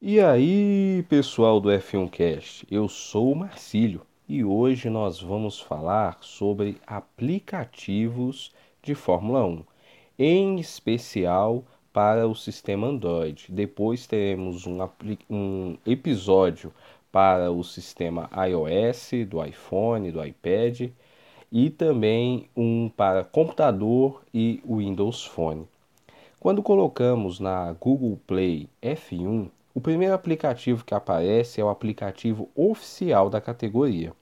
E aí, pessoal do F1 Cast, eu sou o Marcílio e hoje nós vamos falar sobre aplicativos de Fórmula 1, em especial para o sistema Android. Depois teremos um, um episódio para o sistema iOS, do iPhone, do iPad e também um para computador e Windows Phone. Quando colocamos na Google Play F1, o primeiro aplicativo que aparece é o aplicativo oficial da categoria.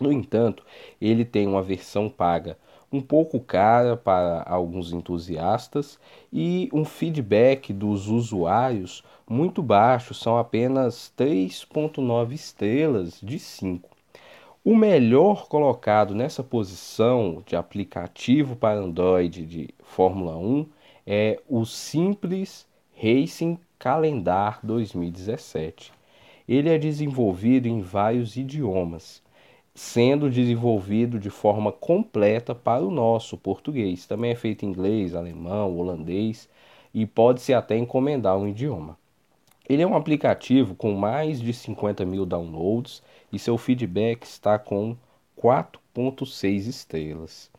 No entanto, ele tem uma versão paga um pouco cara para alguns entusiastas e um feedback dos usuários muito baixo, são apenas 3.9 estrelas de 5. O melhor colocado nessa posição de aplicativo para Android de Fórmula 1 é o Simples Racing Calendar 2017. Ele é desenvolvido em vários idiomas, sendo desenvolvido de forma completa para o nosso português. Também é feito em inglês, alemão, holandês e pode-se até encomendar um idioma. Ele é um aplicativo com mais de 50 mil downloads e seu feedback está com 4.6 estrelas.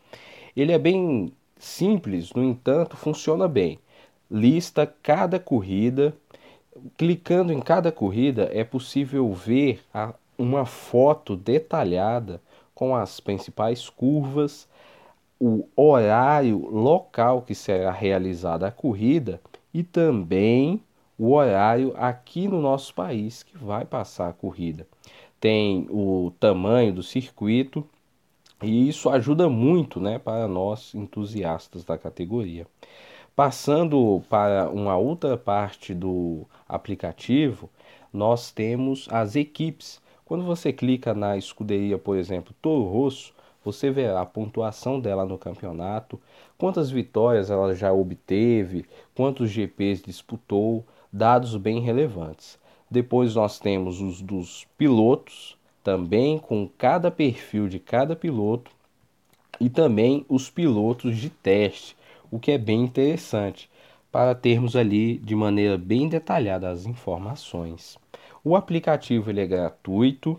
Ele é bem simples, no entanto, funciona bem lista cada corrida. Clicando em cada corrida é possível ver a, uma foto detalhada com as principais curvas, o horário local que será realizada a corrida e também o horário aqui no nosso país que vai passar a corrida. Tem o tamanho do circuito e isso ajuda muito né, para nós entusiastas da categoria. Passando para uma outra parte do aplicativo, nós temos as equipes. Quando você clica na escuderia, por exemplo, Toro Rosso, você verá a pontuação dela no campeonato, quantas vitórias ela já obteve, quantos GPs disputou, dados bem relevantes. Depois nós temos os dos pilotos, também com cada perfil de cada piloto, e também os pilotos de teste o que é bem interessante para termos ali de maneira bem detalhada as informações. O aplicativo ele é gratuito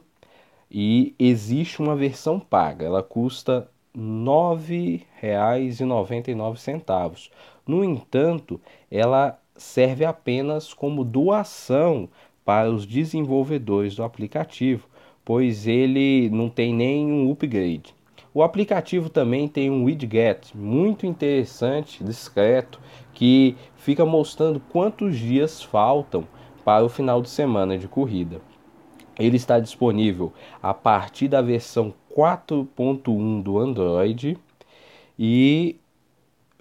e existe uma versão paga. Ela custa R$ 9,99. No entanto, ela serve apenas como doação para os desenvolvedores do aplicativo, pois ele não tem nenhum upgrade. O aplicativo também tem um widget muito interessante, discreto, que fica mostrando quantos dias faltam para o final de semana de corrida. Ele está disponível a partir da versão 4.1 do Android e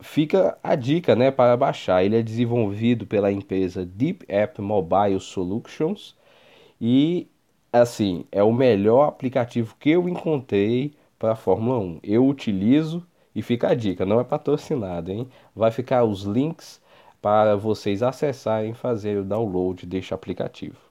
fica a dica né, para baixar. Ele é desenvolvido pela empresa Deep App Mobile Solutions e assim é o melhor aplicativo que eu encontrei para a Fórmula 1. Eu utilizo e fica a dica, não é patrocinado, hein? Vai ficar os links para vocês acessarem e fazer o download deste aplicativo.